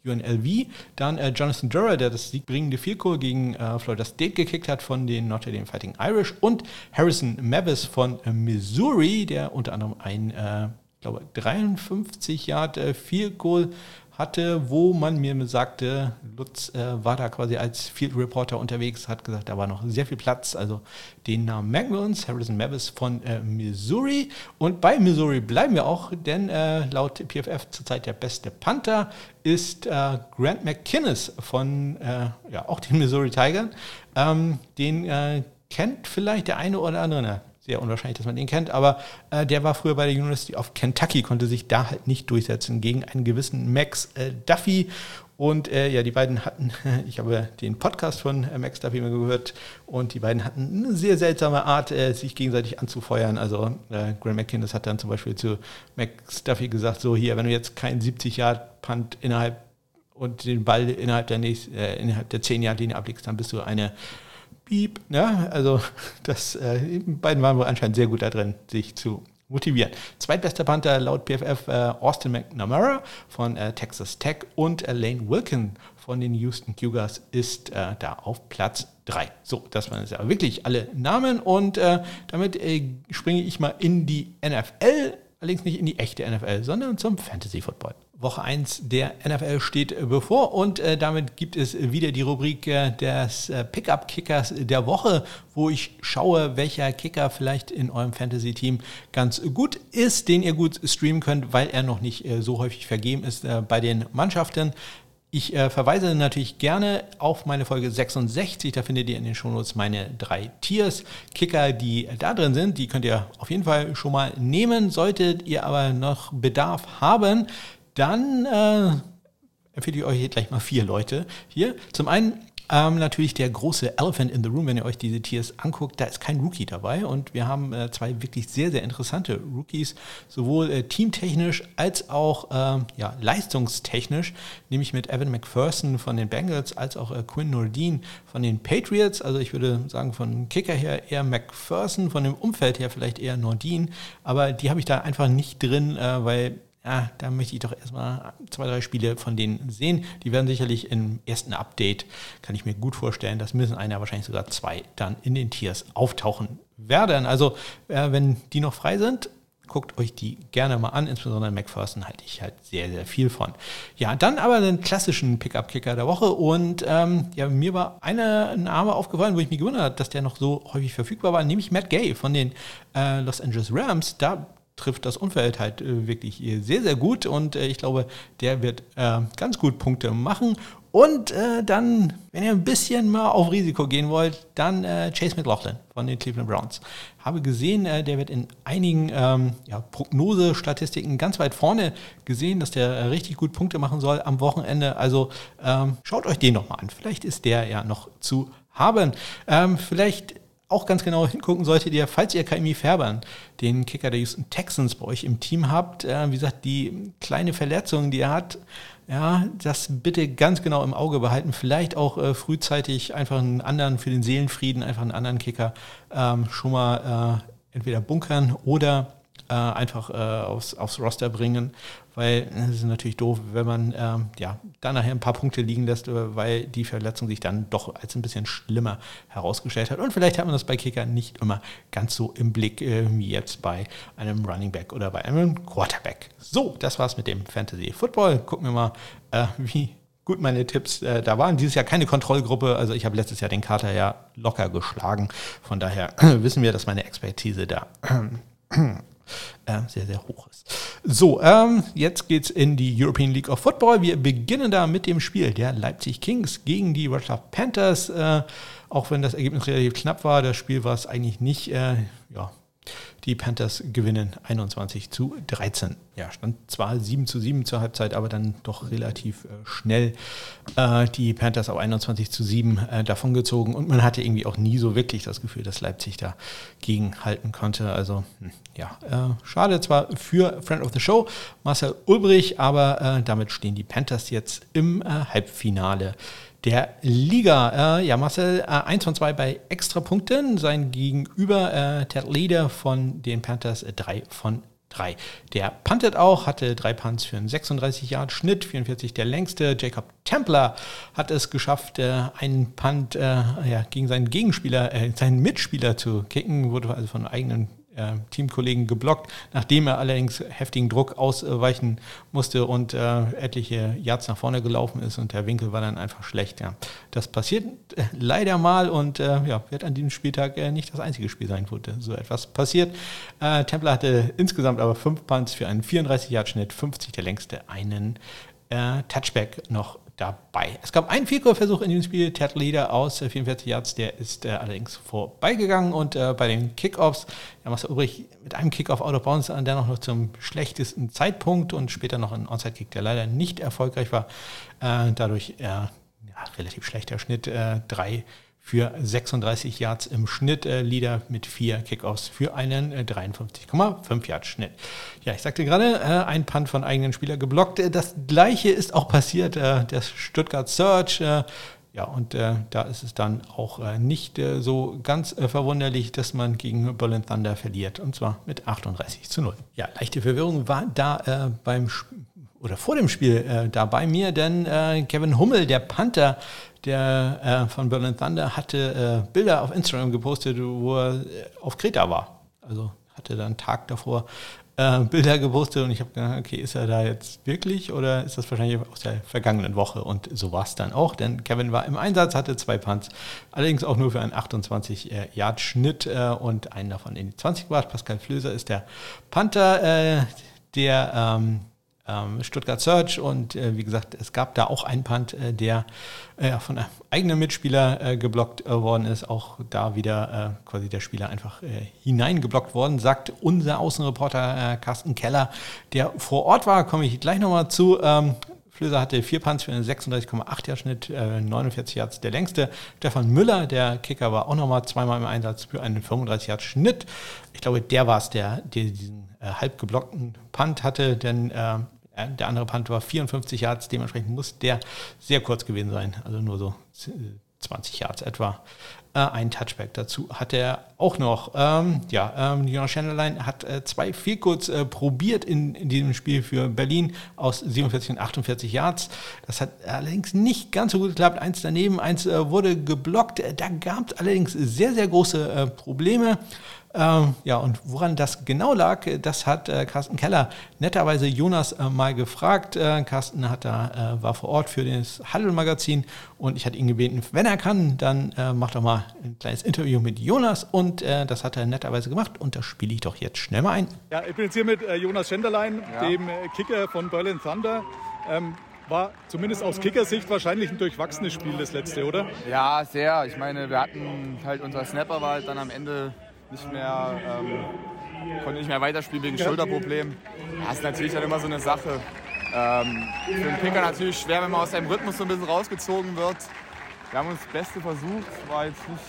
UNLV. Dann äh, Jonathan Durer, der das siegbringende Field Goal gegen äh, Florida State gekickt hat von den Notre Dame Fighting Irish. Und Harrison Mavis von äh, Missouri, der unter anderem ein, äh, glaube 53 Yard äh, Field Goal hatte, wo man mir sagte, Lutz äh, war da quasi als Field Reporter unterwegs, hat gesagt, da war noch sehr viel Platz. Also den Namen merken wir uns, Harrison Mavis von äh, Missouri. Und bei Missouri bleiben wir auch, denn äh, laut PFF zurzeit der beste Panther ist äh, Grant McKinnis von äh, ja, auch den Missouri Tigers. Ähm, den äh, kennt vielleicht der eine oder andere sehr unwahrscheinlich, dass man den kennt, aber äh, der war früher bei der University of Kentucky, konnte sich da halt nicht durchsetzen gegen einen gewissen Max äh, Duffy. Und äh, ja, die beiden hatten, ich habe den Podcast von äh, Max Duffy mal gehört, und die beiden hatten eine sehr seltsame Art, äh, sich gegenseitig anzufeuern. Also äh, Graham McKinnis hat dann zum Beispiel zu Max Duffy gesagt, so hier, wenn du jetzt keinen 70 Yard Punt innerhalb und den Ball innerhalb der, nächsten, innerhalb der 10 Yard Linie ablegst, dann bist du eine Piep. Ja, also das, äh, beiden waren wohl anscheinend sehr gut da drin, sich zu motivieren. Zweitbester Panther laut PFF äh, Austin McNamara von äh, Texas Tech und äh, Lane Wilkin von den Houston Cougars ist äh, da auf Platz 3. So, das waren jetzt aber wirklich alle Namen und äh, damit äh, springe ich mal in die NFL, allerdings nicht in die echte NFL, sondern zum Fantasy Football. Woche 1 der NFL steht äh, bevor und äh, damit gibt es wieder die Rubrik äh, des äh, Pickup-Kickers der Woche, wo ich schaue, welcher Kicker vielleicht in eurem Fantasy-Team ganz gut ist, den ihr gut streamen könnt, weil er noch nicht äh, so häufig vergeben ist äh, bei den Mannschaften. Ich verweise natürlich gerne auf meine Folge 66. Da findet ihr in den Shownotes meine drei Tiers. Kicker, die da drin sind, die könnt ihr auf jeden Fall schon mal nehmen. Solltet ihr aber noch Bedarf haben, dann äh, empfehle ich euch hier gleich mal vier Leute hier. Zum einen ähm, natürlich der große Elephant in the Room, wenn ihr euch diese Tiers anguckt, da ist kein Rookie dabei und wir haben äh, zwei wirklich sehr, sehr interessante Rookies, sowohl äh, teamtechnisch als auch äh, ja, leistungstechnisch, nämlich mit Evan McPherson von den Bengals als auch äh, Quinn Nordin von den Patriots. Also ich würde sagen, von Kicker her eher McPherson, von dem Umfeld her vielleicht eher Nordin, aber die habe ich da einfach nicht drin, äh, weil ja, da möchte ich doch erstmal zwei, drei Spiele von denen sehen. Die werden sicherlich im ersten Update, kann ich mir gut vorstellen, dass müssen einer, wahrscheinlich sogar zwei, dann in den Tiers auftauchen werden. Also, äh, wenn die noch frei sind, guckt euch die gerne mal an. Insbesondere McPherson halte ich halt sehr, sehr viel von. Ja, dann aber den klassischen Pickup-Kicker der Woche. Und ähm, ja, mir war eine Name aufgefallen, wo ich mich gewundert habe, dass der noch so häufig verfügbar war, nämlich Matt Gay von den äh, Los Angeles Rams. Da trifft das Umfeld halt äh, wirklich sehr, sehr gut und äh, ich glaube, der wird äh, ganz gut Punkte machen. Und dann, wenn ihr ein bisschen mal auf Risiko gehen wollt, dann Chase McLaughlin von den Cleveland Browns. Habe gesehen, der wird in einigen ähm, ja, Prognosestatistiken ganz weit vorne gesehen, dass der richtig gut Punkte machen soll am Wochenende. Also ähm, schaut euch den nochmal an. Vielleicht ist der ja noch zu haben. Ähm, vielleicht auch ganz genau hingucken solltet ihr, falls ihr Kaimi Färbern, den Kicker der Houston Texans bei euch im Team habt, äh, wie gesagt, die kleine Verletzung, die er hat, ja, das bitte ganz genau im Auge behalten. Vielleicht auch äh, frühzeitig einfach einen anderen für den Seelenfrieden, einfach einen anderen Kicker ähm, schon mal äh, entweder bunkern oder äh, einfach äh, aufs, aufs Roster bringen, weil es ist natürlich doof, wenn man ähm, ja, dann nachher ein paar Punkte liegen lässt, äh, weil die Verletzung sich dann doch als ein bisschen schlimmer herausgestellt hat. Und vielleicht hat man das bei Kicker nicht immer ganz so im Blick äh, wie jetzt bei einem Running Back oder bei einem Quarterback. So, das war's mit dem Fantasy Football. Gucken wir mal, äh, wie gut meine Tipps äh, da waren. Dieses Jahr keine Kontrollgruppe. Also ich habe letztes Jahr den Kater ja locker geschlagen. Von daher wissen wir, dass meine Expertise da äh, sehr, sehr hoch ist. So, ähm, jetzt geht's in die European League of Football. Wir beginnen da mit dem Spiel der Leipzig Kings gegen die Rochester Panthers. Äh, auch wenn das Ergebnis relativ knapp war, das Spiel war es eigentlich nicht. Äh, ja, die Panthers gewinnen 21 zu 13. Ja, stand zwar 7 zu 7 zur Halbzeit, aber dann doch relativ äh, schnell äh, die Panthers auf 21 zu 7 äh, davongezogen. Und man hatte irgendwie auch nie so wirklich das Gefühl, dass Leipzig da gegenhalten konnte. Also hm, ja, äh, schade zwar für Friend of the Show, Marcel Ulbrich, aber äh, damit stehen die Panthers jetzt im äh, Halbfinale der Liga. Äh, ja, Marcel, äh, 1 von 2 bei Extrapunkten. Sein Gegenüber, äh, Ted Leader von den Panthers, äh, 3 von 3. Der puntet auch, hatte drei Punts für einen 36 Yard Schnitt, 44 der längste. Jacob Templer hat es geschafft, äh, einen Punt äh, ja, gegen seinen Gegenspieler, äh, seinen Mitspieler zu kicken, wurde also von eigenen äh, Teamkollegen geblockt, nachdem er allerdings heftigen Druck ausweichen musste und äh, etliche Yards nach vorne gelaufen ist und der Winkel war dann einfach schlecht. Ja. Das passiert äh, leider mal und äh, ja, wird an diesem Spieltag äh, nicht das einzige Spiel sein, wo so etwas passiert. Äh, Templer hatte insgesamt aber fünf Punts für einen 34-Yard-Schnitt, 50 der längste, einen Touchback noch dabei. Es gab einen Vielkorb-Versuch in diesem Spiel, Ted Leader aus 44 Yards, der ist äh, allerdings vorbeigegangen und äh, bei den Kickoffs, ja, was übrig mit einem Kickoff out of bounds, äh, der noch zum schlechtesten Zeitpunkt und später noch ein Onside-Kick, der leider nicht erfolgreich war. Äh, dadurch ja, relativ schlechter Schnitt, äh, drei für 36 Yards im Schnitt, äh, Leader mit vier Kickoffs für einen äh, 53,5 Yard Schnitt. Ja, ich sagte gerade, äh, ein Punt von eigenen Spieler geblockt. Äh, das gleiche ist auch passiert, äh, der Stuttgart Search. Äh, ja, und äh, da ist es dann auch äh, nicht äh, so ganz äh, verwunderlich, dass man gegen Berlin Thunder verliert. Und zwar mit 38 zu 0. Ja, leichte Verwirrung war da beim oder vor dem Spiel da bei mir, denn Kevin Hummel, der Panther, der äh, von Berlin Thunder, hatte äh, Bilder auf Instagram gepostet, wo er äh, auf Kreta war. Also hatte dann Tag davor äh, Bilder gepostet und ich habe gedacht, okay, ist er da jetzt wirklich oder ist das wahrscheinlich aus der vergangenen Woche? Und so war es dann auch, denn Kevin war im Einsatz, hatte zwei Punts, allerdings auch nur für einen 28-Yard-Schnitt und einen davon in die 20 gebracht. Pascal Flöser ist der Panther, der ähm, Stuttgart Search und äh, wie gesagt, es gab da auch einen Punt, äh, der äh, von einem eigenen Mitspieler äh, geblockt äh, worden ist. Auch da wieder äh, quasi der Spieler einfach hineingeblockt worden, sagt unser Außenreporter Carsten Keller, der vor Ort war, komme ich gleich nochmal zu. Ähm, Flöser hatte vier Punts für einen 36,8 Jahr Schnitt, 49 Yards der längste. Stefan Müller, der Kicker, war auch nochmal zweimal im Einsatz für einen 35 Yard Schnitt. Ich glaube, der war es, der, der diesen halb geblockten Punt hatte, denn der andere Punt war 54 Yards, dementsprechend muss der sehr kurz gewesen sein, also nur so 20 Yards etwa. Äh, ein Touchback dazu hat er auch noch. Ähm, ja, ähm, Jonas hat äh, zwei Vielkurz äh, probiert in, in, diesem Spiel für Berlin aus 47 und 48 Yards. Das hat allerdings nicht ganz so gut geklappt. Eins daneben, eins äh, wurde geblockt. Da gab es allerdings sehr, sehr große äh, Probleme. Ähm, ja, und woran das genau lag, das hat äh, Carsten Keller netterweise Jonas äh, mal gefragt. Äh, Carsten hat da, äh, war vor Ort für das Handel-Magazin und ich hatte ihn gebeten, wenn er kann, dann äh, mach doch mal ein kleines Interview mit Jonas und äh, das hat er netterweise gemacht und das spiele ich doch jetzt schnell mal ein. Ja, ich bin jetzt hier mit Jonas Schenderlein, ja. dem Kicker von Berlin Thunder. Ähm, war zumindest aus Kickersicht wahrscheinlich ein durchwachsenes Spiel das letzte, oder? Ja, sehr. Ich meine, wir hatten halt unser Snapper war halt dann am Ende nicht mehr, ähm, konnte nicht mehr weiterspielen wegen Schulterproblem. Das ist natürlich dann immer so eine Sache. Ähm, für den Kicker natürlich schwer, wenn man aus seinem Rhythmus so ein bisschen rausgezogen wird. Wir haben uns das Beste versucht, war jetzt nicht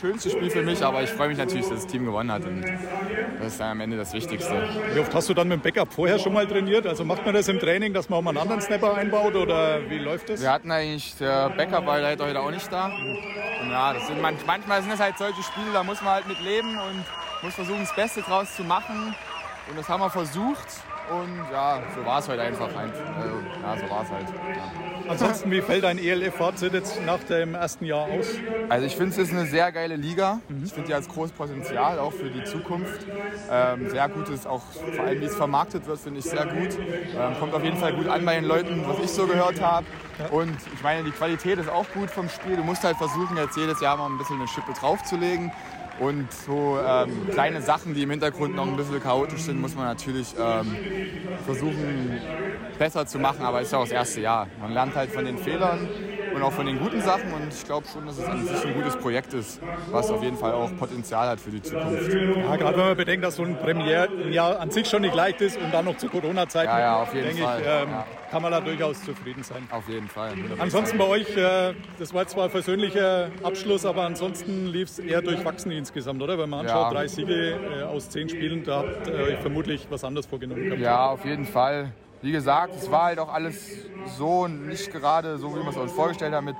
schönste Spiel für mich, aber ich freue mich natürlich, dass das Team gewonnen hat und das ist dann am Ende das Wichtigste. Wie oft hast du dann mit dem Backup vorher schon mal trainiert? Also macht man das im Training, dass man auch mal einen anderen Snapper einbaut oder wie läuft das? Wir hatten eigentlich, der Backup war leider heute auch nicht da. Und ja, sind, manchmal sind es halt solche Spiele, da muss man halt mit leben und muss versuchen, das Beste draus zu machen. Und das haben wir versucht. Und ja, so war es heute einfach. Also, ja, so war es halt. Ja. Ansonsten, wie fällt dein ELF-Fazit jetzt nach dem ersten Jahr aus? Also ich finde es ist eine sehr geile Liga. Mhm. Ich finde die als großes Potenzial auch für die Zukunft. Ähm, sehr gutes, auch vor allem wie es vermarktet wird, finde ich sehr gut. Ähm, kommt auf jeden Fall gut an bei den Leuten, was ich so gehört habe. Ja. Und ich meine, die Qualität ist auch gut vom Spiel. Du musst halt versuchen, jetzt jedes Jahr mal ein bisschen eine Schippe draufzulegen. Und so ähm, kleine Sachen, die im Hintergrund noch ein bisschen chaotisch sind, muss man natürlich ähm, versuchen besser zu machen. Aber es ist ja auch das erste Jahr. Man lernt halt von den Fehlern und auch von den guten Sachen. Und ich glaube schon, dass es an sich ein gutes Projekt ist, was auf jeden Fall auch Potenzial hat für die Zukunft. Ja, gerade wenn man bedenkt, dass so ein Premierjahr an sich schon nicht leicht ist und dann noch zu Corona-Zeiten, ja, ja, auf jeden denke Fall. ich, ähm, ja. kann man da durchaus zufrieden sein. Auf jeden Fall. Ansonsten bei euch, äh, das war zwar ein versöhnlicher Abschluss, aber ansonsten lief es eher durchwachsen insgesamt, oder? Wenn man anschaut, drei Siege äh, aus zehn Spielen, da habt ihr euch vermutlich was anderes vorgenommen. Gehabt. Ja, auf jeden Fall wie gesagt, es war halt auch alles so nicht gerade so, wie wir es uns vorgestellt haben mit,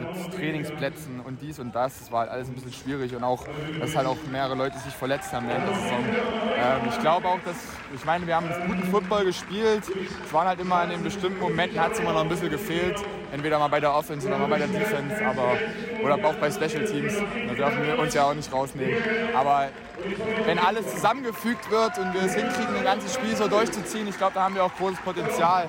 mit Trainingsplätzen und dies und das. Es war halt alles ein bisschen schwierig und auch, dass halt auch mehrere Leute sich verletzt haben während der Saison. Ähm, ich glaube auch, dass, ich meine, wir haben guten Football gespielt. Es waren halt immer in den bestimmten Momenten, hat es immer noch ein bisschen gefehlt. Entweder mal bei der Offense oder mal bei der Defense, aber, oder auch bei Special Teams. Da dürfen wir uns ja auch nicht rausnehmen. Aber wenn alles zusammengefügt wird und wir es hinkriegen, ein ganzes Spiel so durchzuziehen, ich glaube, da haben wir auch großes Potenzial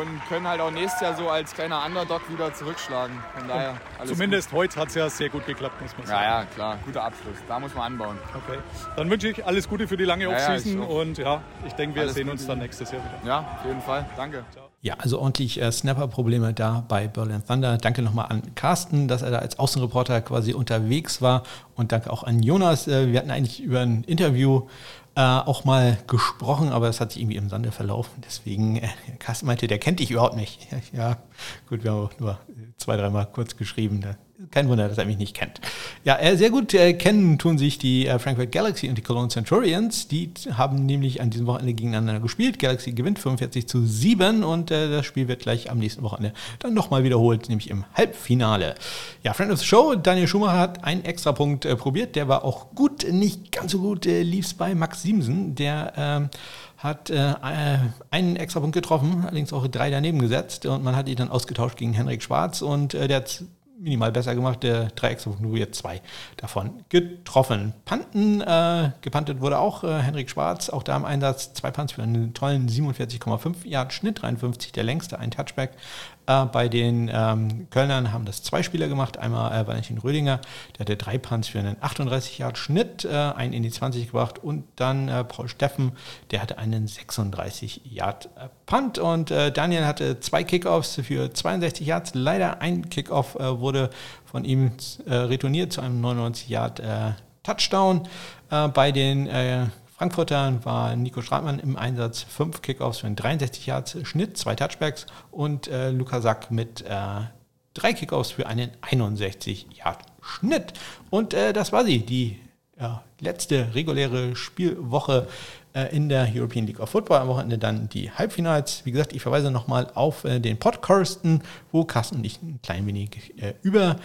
und können halt auch nächstes Jahr so als kleiner Underdog wieder zurückschlagen. Von daher Zumindest gut. heute hat es ja sehr gut geklappt, muss man sagen. Ja, ja, klar, guter Abschluss. Da muss man anbauen. Okay. Dann wünsche ich alles Gute für die lange Offseason ja, ja, und ja, ich denke, wir alles sehen uns dann nächstes Jahr wieder. Ja, auf jeden Fall. Danke. Ciao. Ja, also ordentlich äh, Snapper-Probleme da bei Berlin Thunder. Danke nochmal an Carsten, dass er da als Außenreporter quasi unterwegs war. Und danke auch an Jonas. Äh, wir hatten eigentlich über ein Interview äh, auch mal gesprochen, aber das hat sich irgendwie im Sande verlaufen. Deswegen, äh, Carsten meinte, der kennt dich überhaupt nicht. Ja, gut, wir haben nur zwei, dreimal kurz geschrieben. Da kein Wunder, dass er mich nicht kennt. Ja, äh, sehr gut äh, kennen tun sich die äh, Frankfurt Galaxy und die Cologne Centurions. Die haben nämlich an diesem Wochenende gegeneinander gespielt. Galaxy gewinnt 45 zu 7 und äh, das Spiel wird gleich am nächsten Wochenende dann nochmal wiederholt, nämlich im Halbfinale. Ja, Friend of the Show, Daniel Schumacher hat einen Extrapunkt äh, probiert. Der war auch gut, nicht ganz so gut äh, lief es bei Max Siemsen. Der ähm, hat äh, einen extra Punkt getroffen, allerdings auch drei daneben gesetzt und man hat ihn dann ausgetauscht gegen Henrik Schwarz und äh, der hat minimal besser gemacht. Der Dreieckswurf nur jetzt zwei davon getroffen. Panten, äh, gepantet wurde auch äh, Henrik Schwarz, auch da im Einsatz. Zwei Punts für einen tollen 47,5 Yard Schnitt, 53 der längste, ein Touchback. Äh, bei den ähm, Kölnern haben das zwei Spieler gemacht. Einmal äh, Valentin Rödinger, der hatte drei Punts für einen 38 Yard Schnitt, äh, einen in die 20 gebracht. Und dann äh, Paul Steffen, der hatte einen 36 Yard Punt. Und Daniel hatte zwei Kickoffs für 62 Yards. Leider ein Kickoff wurde von ihm retourniert zu einem 99 Yard Touchdown. bei den Frankfurter war Nico Stratmann im Einsatz, fünf Kickoffs für einen 63 Yards Schnitt, zwei Touchbacks und äh, Luca Sack mit äh, drei Kickoffs für einen 61 Yard Schnitt. Und äh, das war sie, die letzte reguläre Spielwoche äh, in der European League of Football. Am Wochenende dann die Halbfinals. Wie gesagt, ich verweise nochmal auf äh, den Podcast, wo Carsten und ich ein klein wenig äh, über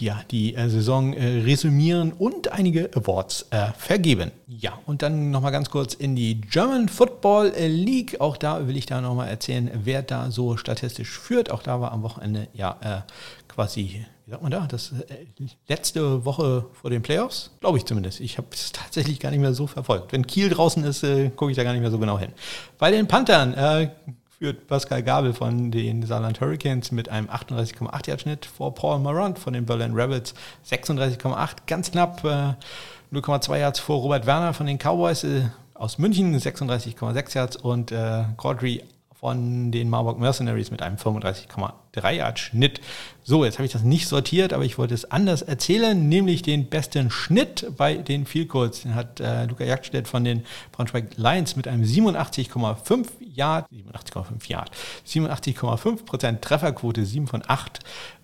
ja, die äh, Saison äh, resümieren und einige Awards äh, vergeben. Ja, und dann nochmal ganz kurz in die German Football League. Auch da will ich da nochmal erzählen, wer da so statistisch führt. Auch da war am Wochenende ja äh, quasi, wie sagt man da, das äh, letzte Woche vor den Playoffs, glaube ich zumindest. Ich habe es tatsächlich gar nicht mehr so verfolgt. Wenn Kiel draußen ist, äh, gucke ich da gar nicht mehr so genau hin. Bei den Panthern führt Pascal Gabel von den Saarland Hurricanes mit einem 38,8 Yard Schnitt vor Paul Marant von den Berlin Rebels. 36,8, ganz knapp äh, 0,2 Yards vor Robert Werner von den Cowboys äh, aus München 36,6 Yards. Und äh, Caudry von den Marburg Mercenaries mit einem 35,3 Yard Schnitt. So, jetzt habe ich das nicht sortiert, aber ich wollte es anders erzählen, nämlich den besten Schnitt bei den Goals. Den hat äh, Luca Jagdstedt von den Braunschweig Lions mit einem 87,5 Yard, 87,5 Yard, 87,5 Prozent Trefferquote, 7 von 8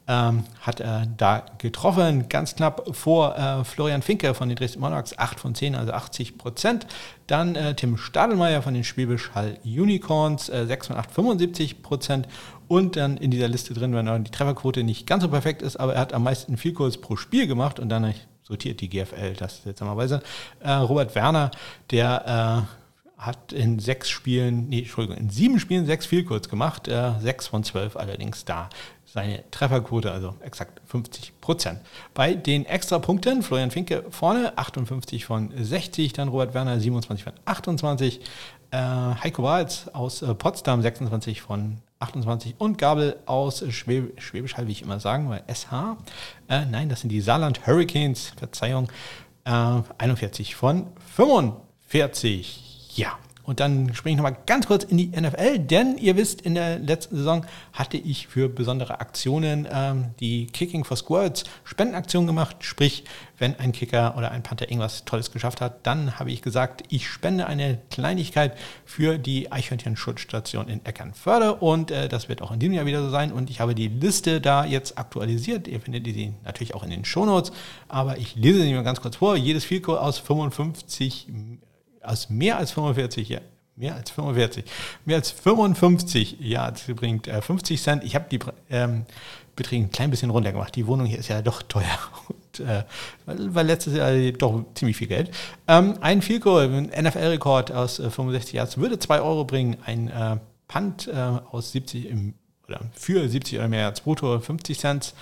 ähm, hat er da getroffen, ganz knapp vor äh, Florian Finke von den Dresden Monarchs, 8 von 10, also 80 Prozent. Dann äh, Tim Stadelmeier von den Schwäbisch Unicorns, äh, 6 von 8, 75 Prozent. Und dann in dieser Liste drin, wenn die Trefferquote nicht ganz so perfekt ist, aber er hat am meisten viel Calls pro Spiel gemacht und dann sortiert die GFL das seltsamerweise. Äh, Robert Werner, der äh, hat in sechs Spielen, nee, Entschuldigung, in sieben Spielen sechs viel kurz gemacht, äh, sechs von zwölf allerdings da. Seine Trefferquote, also exakt 50 Prozent. Bei den Extrapunkten, Florian Finke vorne, 58 von 60, dann Robert Werner 27 von 28, äh, Heiko Walz aus äh, Potsdam 26 von 28 und Gabel aus Schwäb Schwäbisch Hall, wie ich immer sagen, weil SH. Äh, nein, das sind die Saarland Hurricanes, Verzeihung, 41 äh, von 45. Ja, und dann springe ich nochmal ganz kurz in die NFL, denn ihr wisst, in der letzten Saison hatte ich für besondere Aktionen ähm, die Kicking for Squirts Spendenaktion gemacht. Sprich, wenn ein Kicker oder ein Panther irgendwas Tolles geschafft hat, dann habe ich gesagt, ich spende eine Kleinigkeit für die Eichhörnchen-Schutzstation in Eckernförde und äh, das wird auch in diesem Jahr wieder so sein. Und ich habe die Liste da jetzt aktualisiert. Ihr findet die natürlich auch in den Shownotes, aber ich lese sie mal ganz kurz vor. Jedes Vielko aus 55 aus mehr als 45 Jahren, mehr als 45, mehr als 55 Yards bringt äh, 50 Cent. Ich habe die ähm, Beträge ein klein bisschen runter gemacht. Die Wohnung hier ist ja doch teuer. Und, äh, weil letztes Jahr doch ziemlich viel Geld. Ähm, ein Fico, ein NFL-Rekord aus äh, 65 Yards würde 2 Euro bringen. Ein äh, Punt äh, aus 70 im, oder für 70 oder mehr Yards brutto 50 Cent.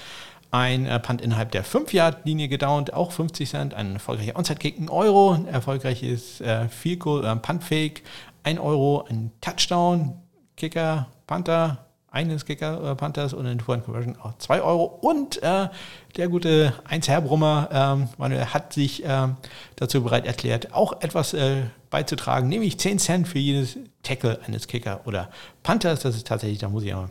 Ein äh, Punt innerhalb der 5-Yard-Linie gedownt, auch 50 Cent. Ein erfolgreicher Onside-Kick, 1 Euro. Ein erfolgreiches äh, Field Goal, äh, Punt-Fake, 1 Euro. Ein Touchdown, Kicker, Panther, eines Kicker äh, Panthers und ein Two Conversion auch 2 Euro. Und äh, der gute 1 Herbrummer ähm, Manuel hat sich äh, dazu bereit erklärt, auch etwas äh, beizutragen, nämlich 10 Cent für jedes Tackle eines Kicker oder Panthers. Das ist tatsächlich, da muss ich auch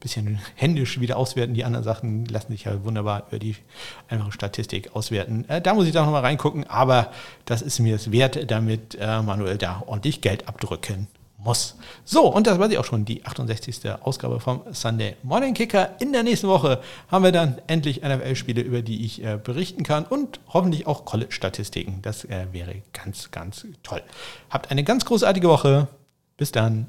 bisschen händisch wieder auswerten. Die anderen Sachen lassen sich ja wunderbar über die einfache Statistik auswerten. Äh, da muss ich da nochmal reingucken, aber das ist mir es wert, damit äh, Manuel da ordentlich Geld abdrücken muss. So, und das war sie auch schon, die 68. Ausgabe vom Sunday Morning Kicker. In der nächsten Woche haben wir dann endlich NFL-Spiele, über die ich äh, berichten kann und hoffentlich auch College-Statistiken. Das äh, wäre ganz, ganz toll. Habt eine ganz großartige Woche. Bis dann.